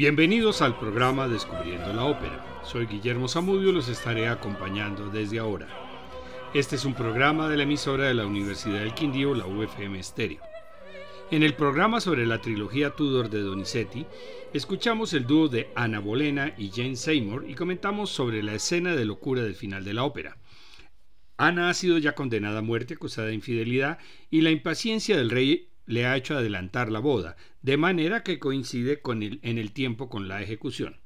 Bienvenidos al programa Descubriendo la Ópera. Soy Guillermo Zamudio y los estaré acompañando desde ahora. Este es un programa de la emisora de la Universidad del Quindío, la UFM Stereo. En el programa sobre la trilogía Tudor de Donizetti, escuchamos el dúo de Ana Bolena y Jane Seymour y comentamos sobre la escena de locura del final de la ópera. Ana ha sido ya condenada a muerte acusada de infidelidad y la impaciencia del rey le ha hecho adelantar la boda, de manera que coincide con el, en el tiempo con la ejecución.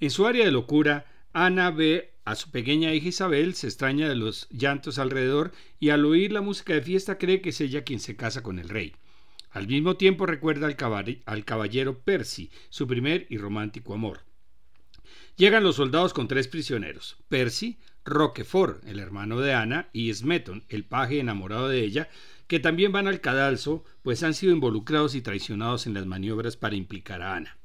En su área de locura, Ana ve a su pequeña hija Isabel, se extraña de los llantos alrededor y al oír la música de fiesta cree que es ella quien se casa con el rey. Al mismo tiempo recuerda al, caballero Percy, su primer y romántico amor. Llegan los soldados con tres prisioneros, Percy, Roquefort, el hermano de Ana, y Smeton, el paje enamorado de ella, que también van al cadalso, pues han sido involucrados y traicionados en las maniobras para implicar a Ana.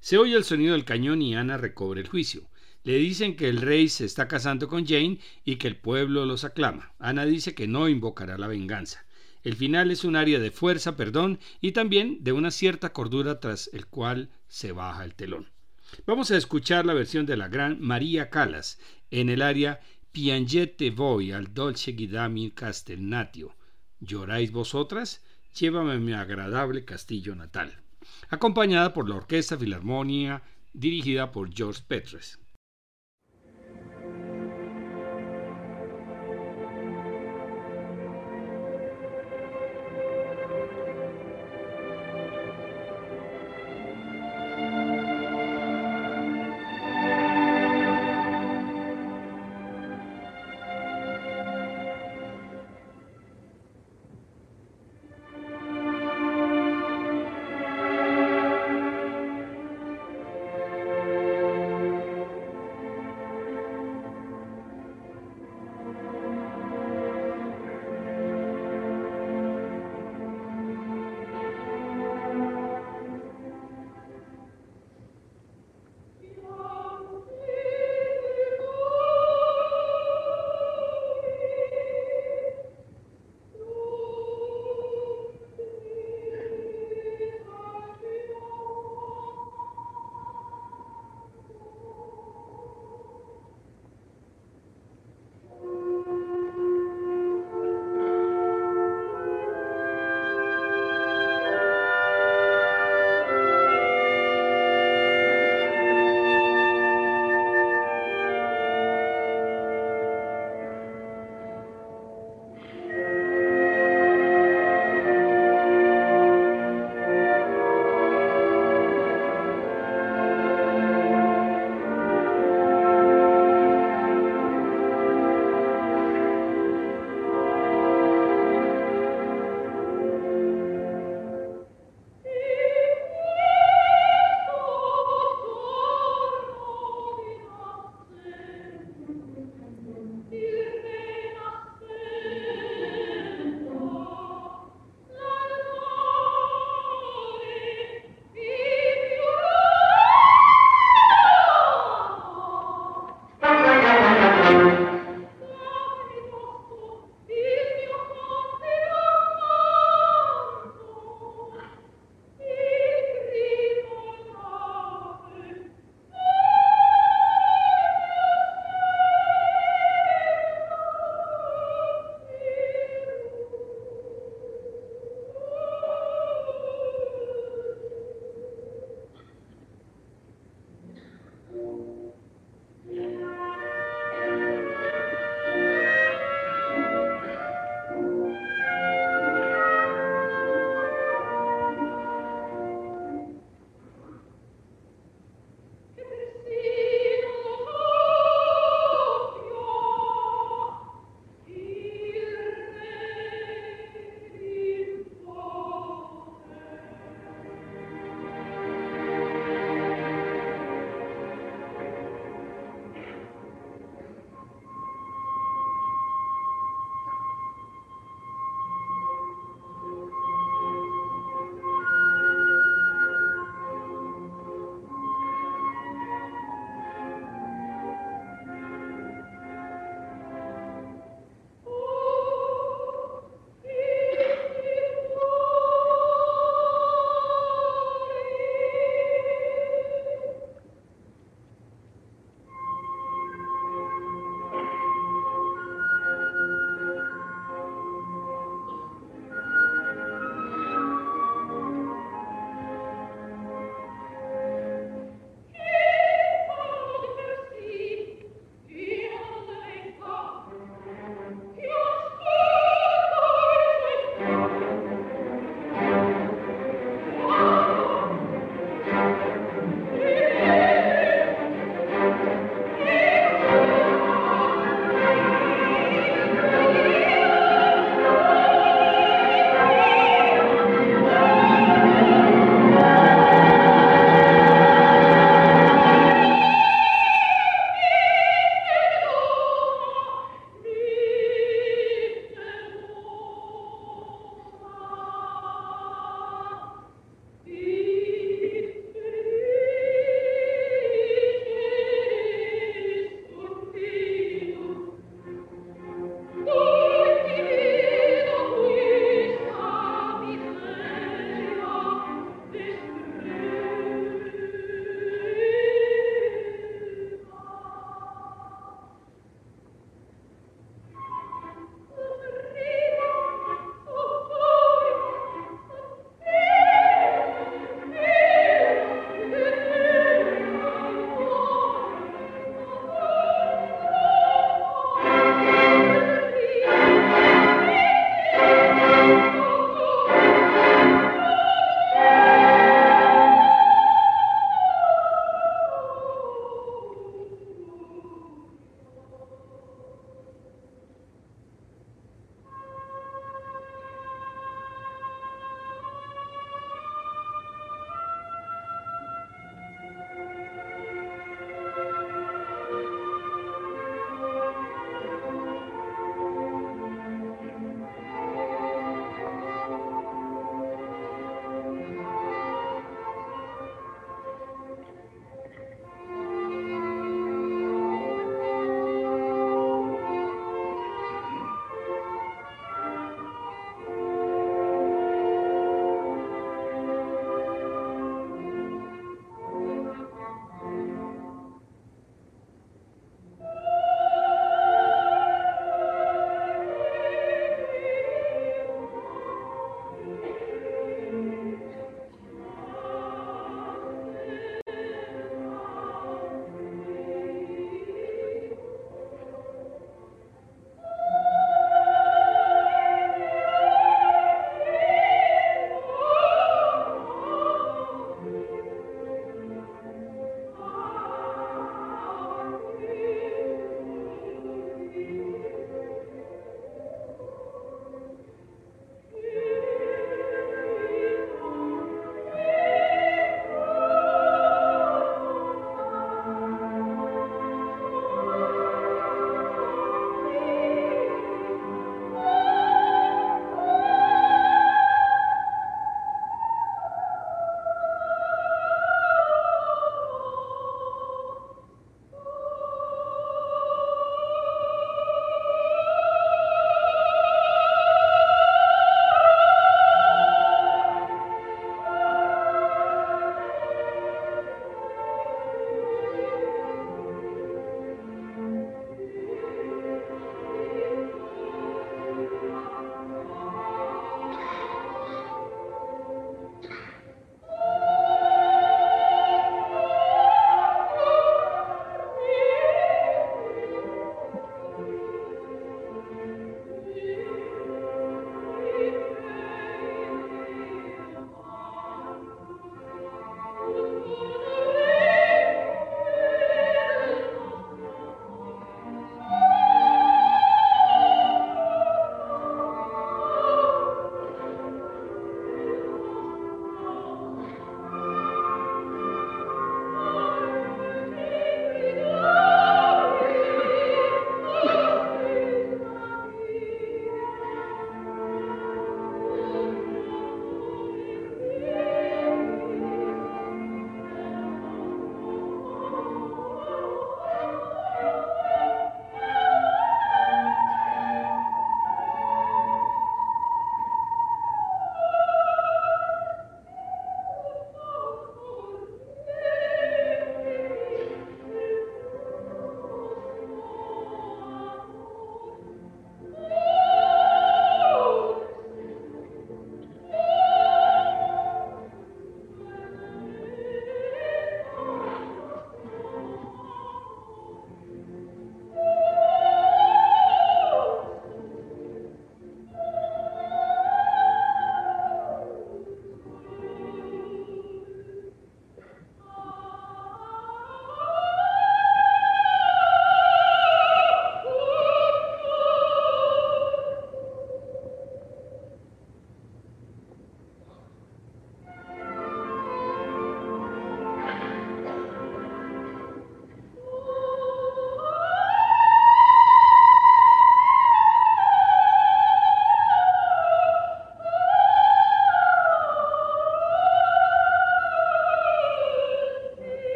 Se oye el sonido del cañón y Ana recobra el juicio. Le dicen que el rey se está casando con Jane y que el pueblo los aclama. Ana dice que no invocará la venganza. El final es un área de fuerza, perdón, y también de una cierta cordura tras el cual se baja el telón. Vamos a escuchar la versión de la gran María Calas en el área Piangete voi al dolce guidami castellnatio. ¿Lloráis vosotras? Llévame a mi agradable castillo natal. Acompañada por la Orquesta Filarmonia dirigida por George Petres.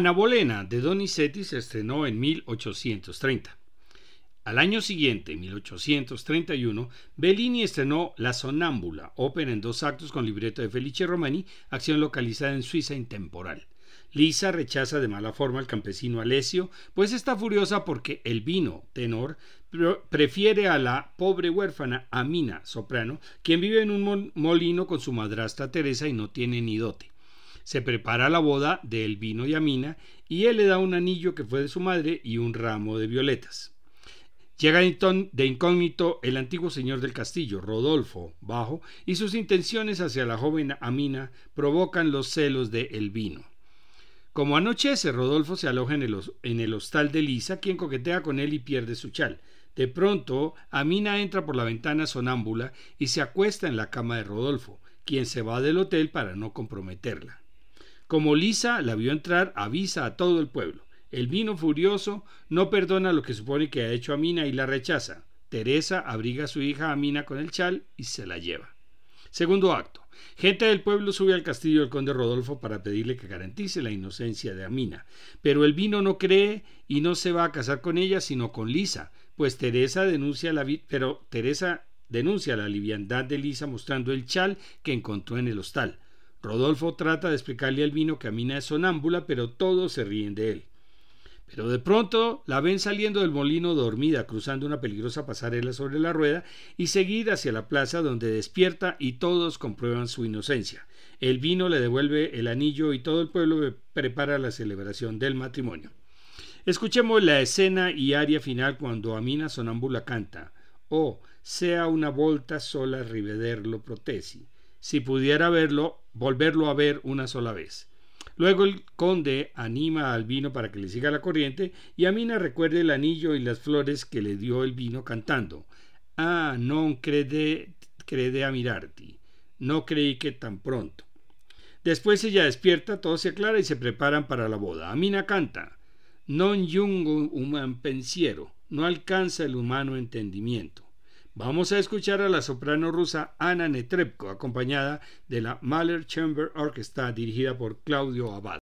Ana Bolena de Donizetti se estrenó en 1830. Al año siguiente, 1831, Bellini estrenó La Sonámbula, ópera en dos actos con libreto de Felice Romani, acción localizada en Suiza intemporal. Lisa rechaza de mala forma al campesino Alessio, pues está furiosa porque el vino, tenor, prefiere a la pobre huérfana Amina, soprano, quien vive en un molino con su madrastra Teresa y no tiene ni dote. Se prepara la boda de Elvino y Amina y él le da un anillo que fue de su madre y un ramo de violetas. Llega de incógnito el antiguo señor del castillo, Rodolfo Bajo, y sus intenciones hacia la joven Amina provocan los celos de Elvino. Como anochece, Rodolfo se aloja en el, en el hostal de Lisa, quien coquetea con él y pierde su chal. De pronto, Amina entra por la ventana sonámbula y se acuesta en la cama de Rodolfo, quien se va del hotel para no comprometerla. Como Lisa la vio entrar, avisa a todo el pueblo. El vino furioso no perdona lo que supone que ha hecho Amina y la rechaza. Teresa abriga a su hija Amina con el chal y se la lleva. Segundo acto. Gente del pueblo sube al castillo del conde Rodolfo para pedirle que garantice la inocencia de Amina, pero el vino no cree y no se va a casar con ella sino con Lisa, pues Teresa denuncia la pero Teresa denuncia la liviandad de Lisa mostrando el chal que encontró en el hostal. Rodolfo trata de explicarle al vino que Amina es sonámbula, pero todos se ríen de él. Pero de pronto la ven saliendo del molino dormida, cruzando una peligrosa pasarela sobre la rueda y seguir hacia la plaza donde despierta y todos comprueban su inocencia. El vino le devuelve el anillo y todo el pueblo prepara la celebración del matrimonio. Escuchemos la escena y aria final cuando Amina Sonámbula canta. Oh, sea una volta sola rivederlo protesi. Si pudiera verlo, volverlo a ver una sola vez. Luego el conde anima al vino para que le siga la corriente y Amina recuerde el anillo y las flores que le dio el vino cantando. Ah, non crede, crede a mirarti. No creí que tan pronto. Después ella despierta, todo se aclara y se preparan para la boda. Amina canta. Non jungo un pensiero. No alcanza el humano entendimiento. Vamos a escuchar a la soprano rusa Anna Netrebko, acompañada de la Mahler Chamber Orchestra dirigida por Claudio Abad.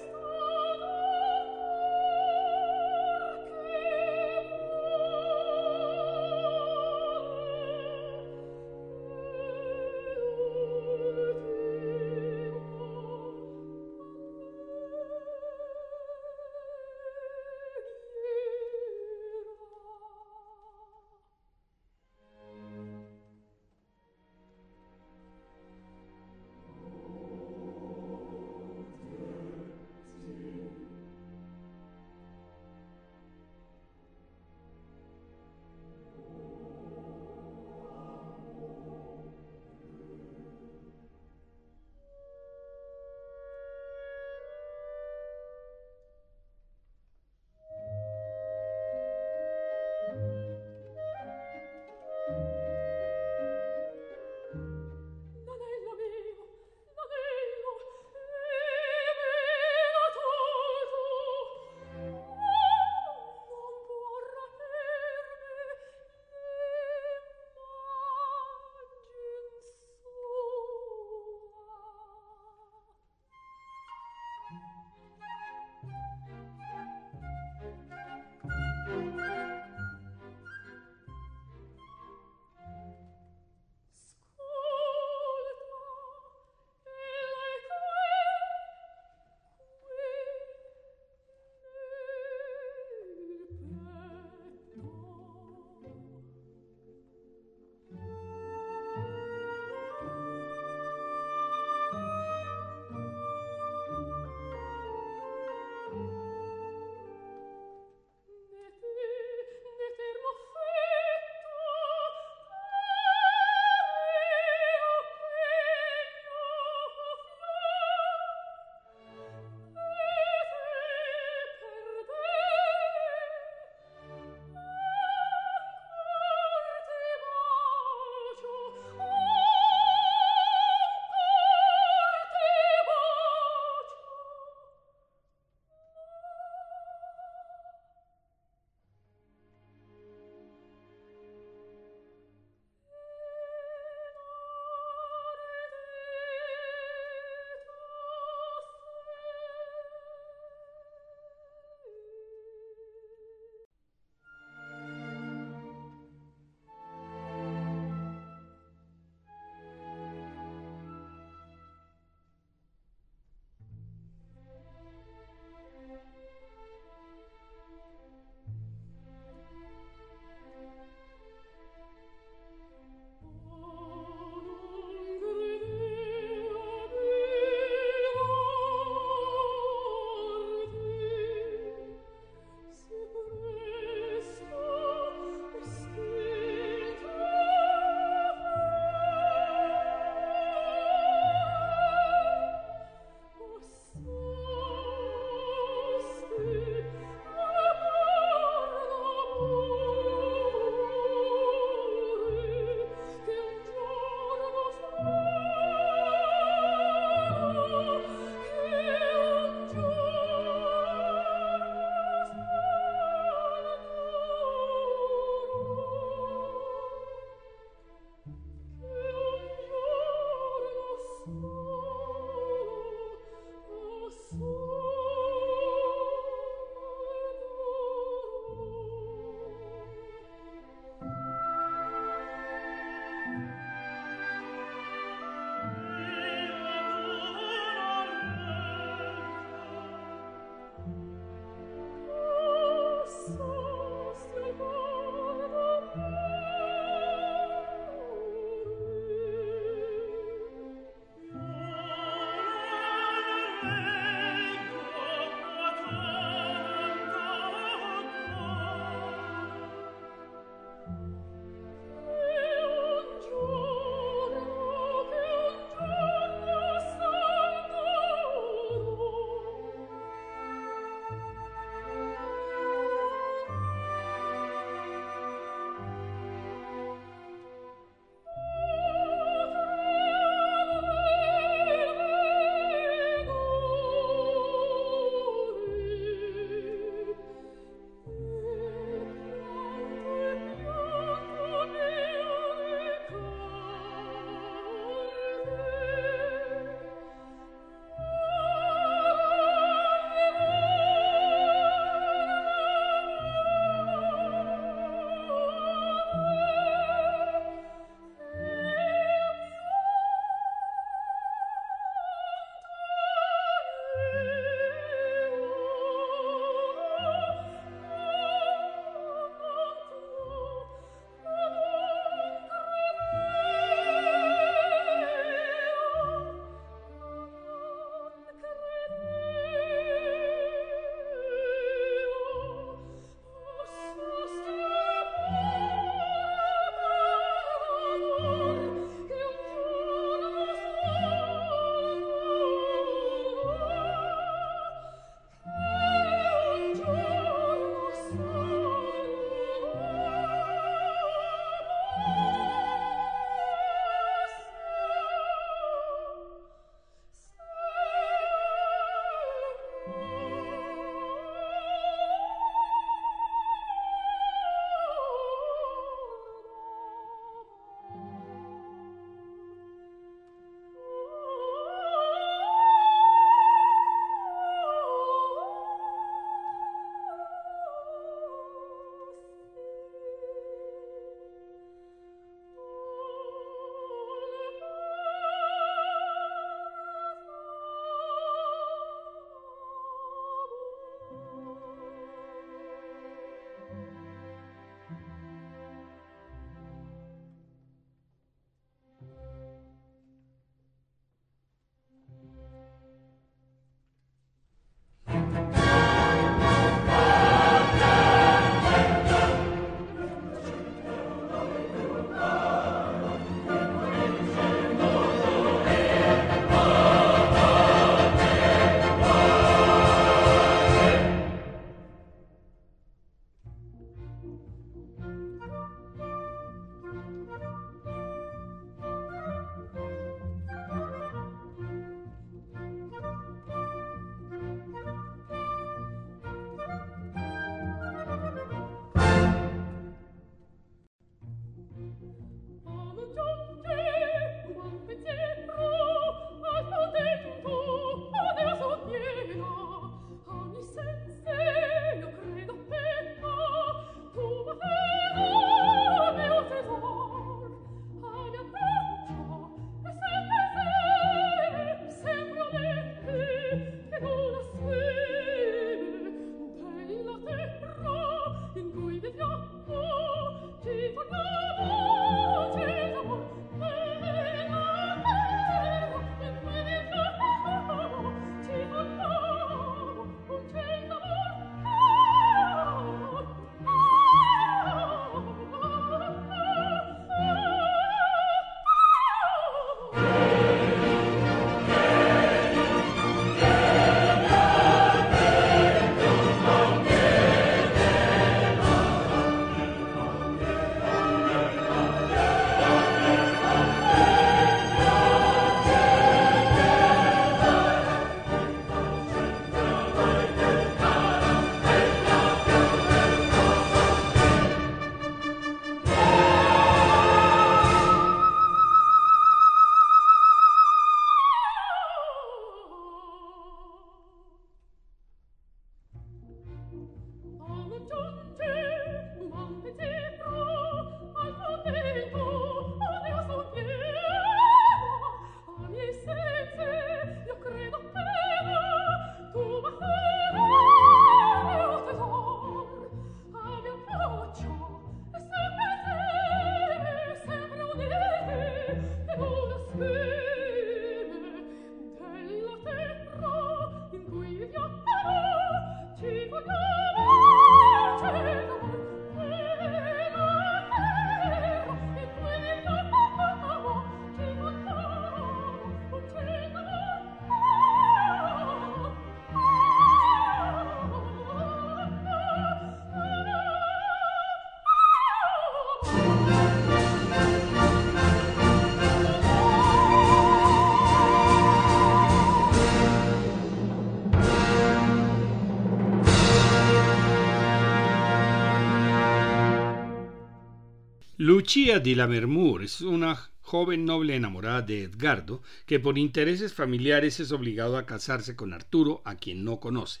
Lucia di Lammermoor es una joven noble enamorada de Edgardo, que por intereses familiares es obligado a casarse con Arturo, a quien no conoce.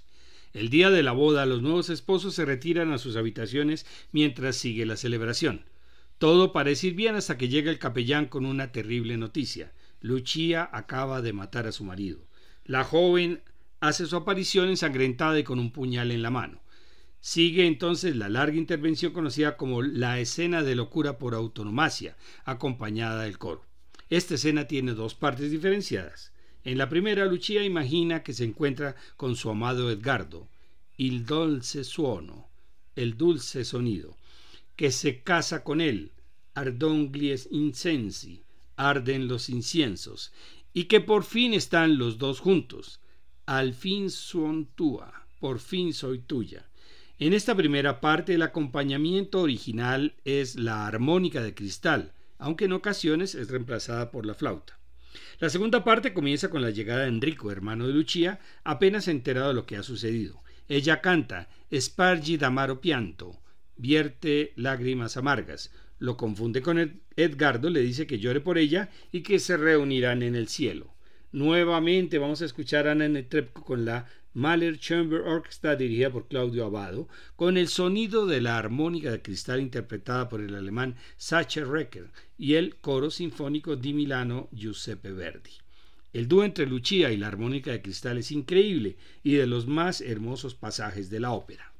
El día de la boda, los nuevos esposos se retiran a sus habitaciones mientras sigue la celebración. Todo parece ir bien hasta que llega el capellán con una terrible noticia. Lucia acaba de matar a su marido. La joven hace su aparición ensangrentada y con un puñal en la mano. Sigue entonces la larga intervención conocida como la escena de locura por autonomacia, acompañada del coro. Esta escena tiene dos partes diferenciadas. En la primera, Lucia imagina que se encuentra con su amado Edgardo, il dolce suono, el dulce sonido, que se casa con él, ardonglies incensi, arden los inciensos, y que por fin están los dos juntos. Al fin son tua, por fin soy tuya. En esta primera parte el acompañamiento original es la armónica de cristal, aunque en ocasiones es reemplazada por la flauta. La segunda parte comienza con la llegada de Enrico, hermano de Lucia, apenas enterado de lo que ha sucedido. Ella canta Spargi d'amaro pianto, vierte lágrimas amargas, lo confunde con Edgardo, le dice que llore por ella y que se reunirán en el cielo. Nuevamente vamos a escuchar a Ana Netrebko con la Mahler Chamber Orchestra dirigida por Claudio Abado, con el sonido de la armónica de cristal interpretada por el alemán Sacher Recker y el coro sinfónico di Milano Giuseppe Verdi. El dúo entre Lucia y la armónica de cristal es increíble y de los más hermosos pasajes de la ópera.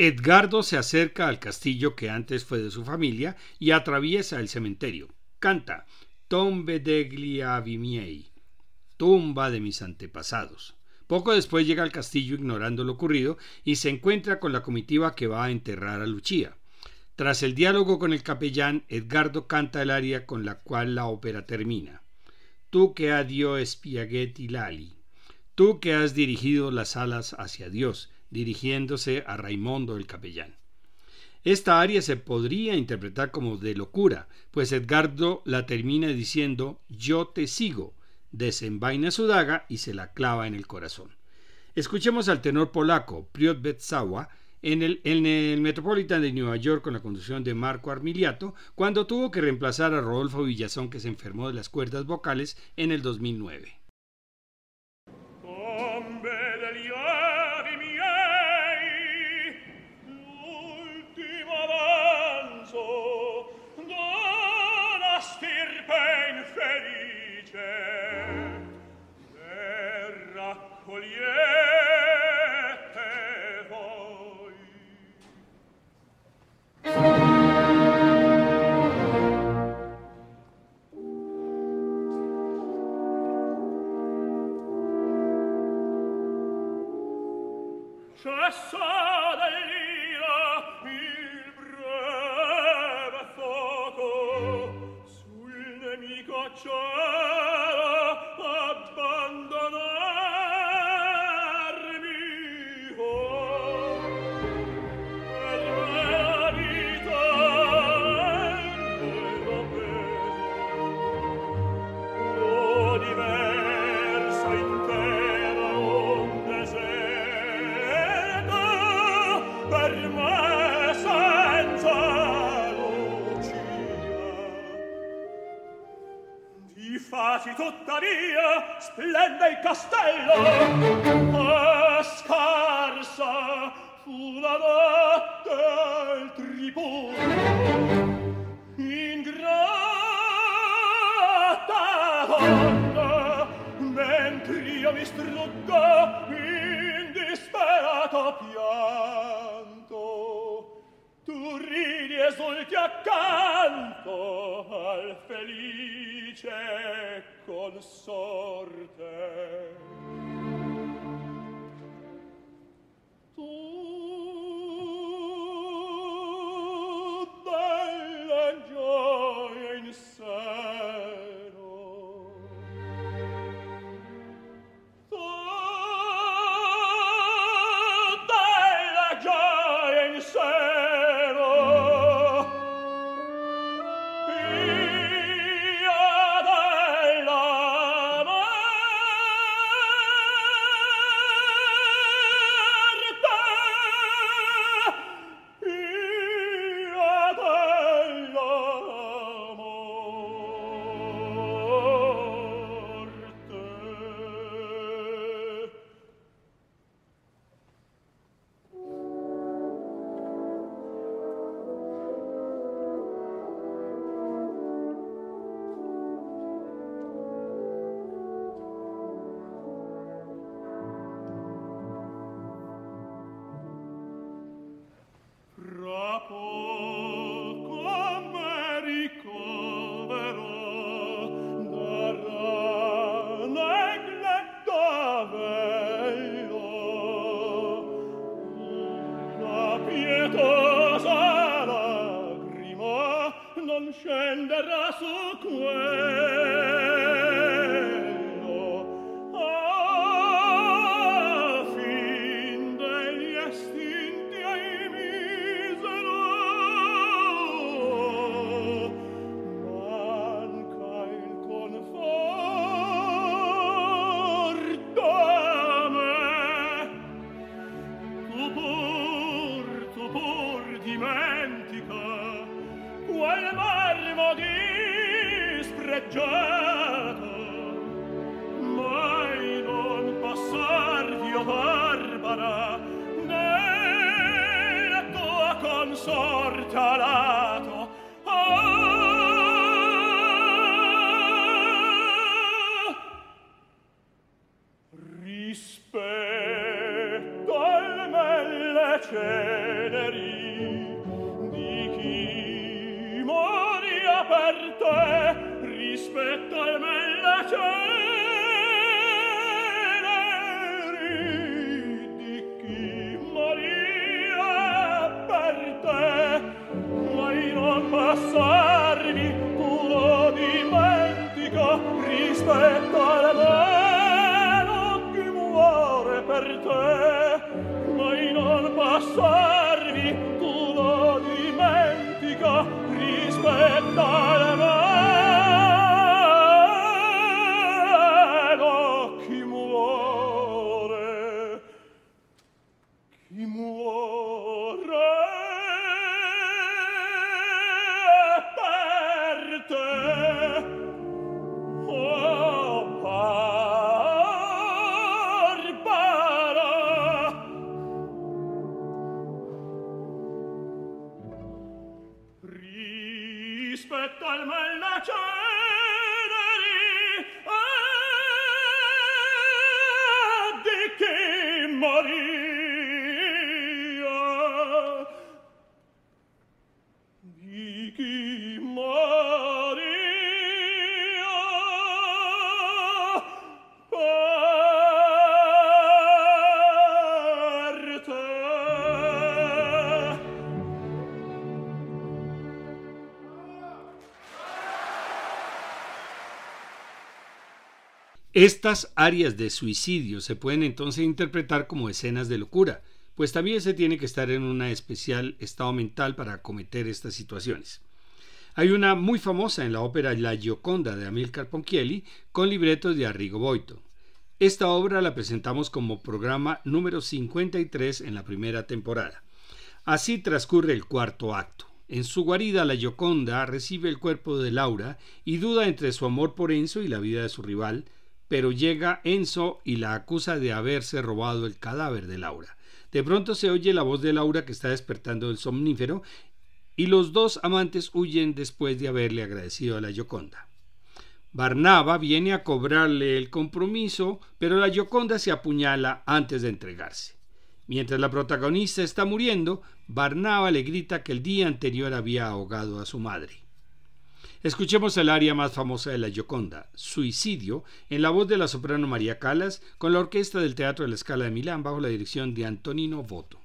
Edgardo se acerca al castillo que antes fue de su familia y atraviesa el cementerio. Canta Tombe degli avi miei, tumba de mis antepasados. Poco después llega al castillo ignorando lo ocurrido y se encuentra con la comitiva que va a enterrar a Lucia. Tras el diálogo con el capellán, Edgardo canta el aria con la cual la ópera termina. Tú que a Dios spiaghetti lali, tú que has dirigido las alas hacia Dios, dirigiéndose a Raimundo el capellán. Esta aria se podría interpretar como de locura, pues Edgardo la termina diciendo Yo te sigo, desenvaina su daga y se la clava en el corazón. Escuchemos al tenor polaco Priot Betsawa en el, en el Metropolitan de Nueva York con la conducción de Marco Armiliato cuando tuvo que reemplazar a Rodolfo Villazón que se enfermó de las cuerdas vocales en el 2009. Ciao! castello. abbracciarmi tu lo dimentica rispetto alla mano che muore per te. Mai non passarmi tu lo dimentica rispetto alla mano Estas áreas de suicidio se pueden entonces interpretar como escenas de locura, pues también se tiene que estar en un especial estado mental para cometer estas situaciones. Hay una muy famosa en la ópera La Gioconda de Amilcar Ponchielli con libretos de Arrigo Boito. Esta obra la presentamos como programa número 53 en la primera temporada. Así transcurre el cuarto acto. En su guarida, la Gioconda recibe el cuerpo de Laura y duda entre su amor por Enzo y la vida de su rival, pero llega Enzo y la acusa de haberse robado el cadáver de Laura. De pronto se oye la voz de Laura que está despertando del somnífero y los dos amantes huyen después de haberle agradecido a la Gioconda. Barnaba viene a cobrarle el compromiso, pero la Gioconda se apuñala antes de entregarse. Mientras la protagonista está muriendo, Barnaba le grita que el día anterior había ahogado a su madre. Escuchemos el aria más famosa de la Gioconda, Suicidio, en la voz de la soprano María Calas, con la orquesta del Teatro de la Scala de Milán bajo la dirección de Antonino Voto.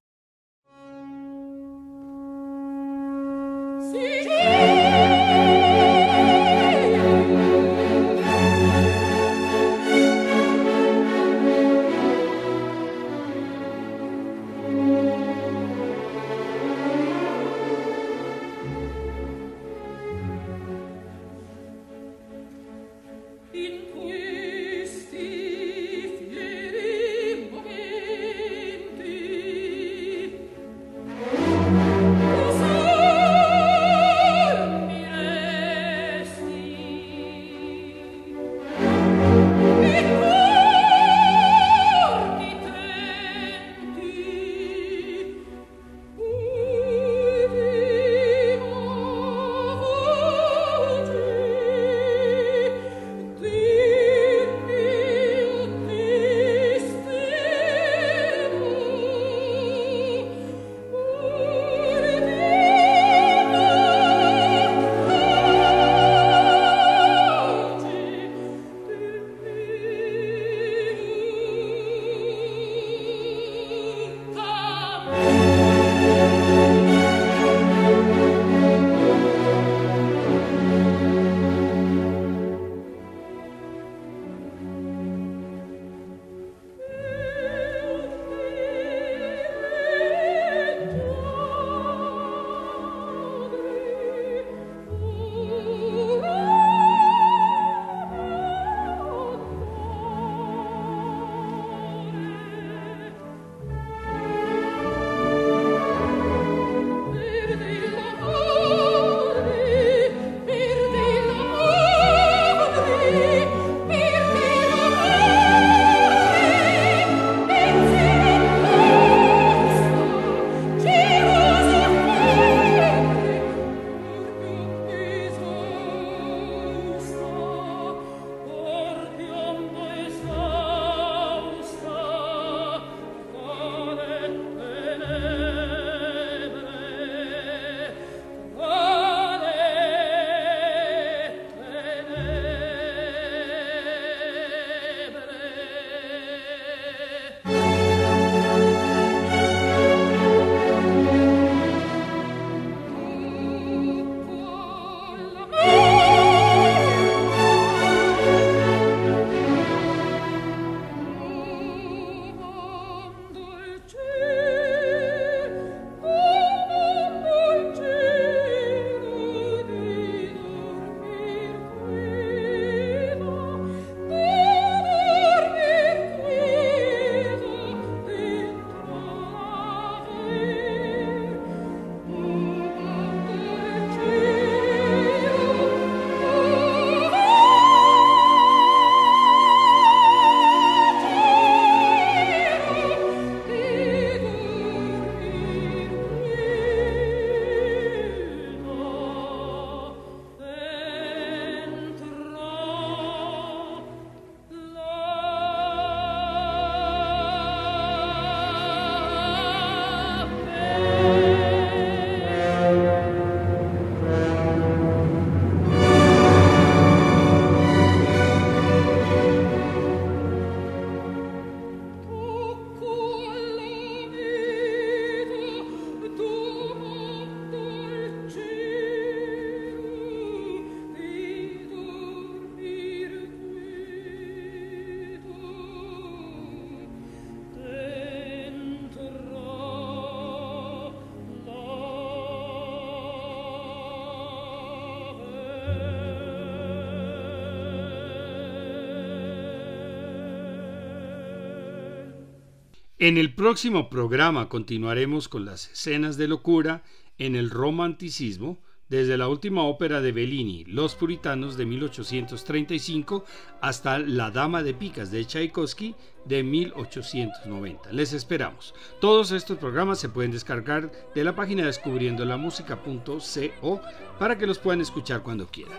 En el próximo programa continuaremos con las escenas de locura en el romanticismo, desde la última ópera de Bellini, Los Puritanos de 1835, hasta La Dama de Picas de Tchaikovsky de 1890. Les esperamos. Todos estos programas se pueden descargar de la página descubriendolamusica.co para que los puedan escuchar cuando quieran.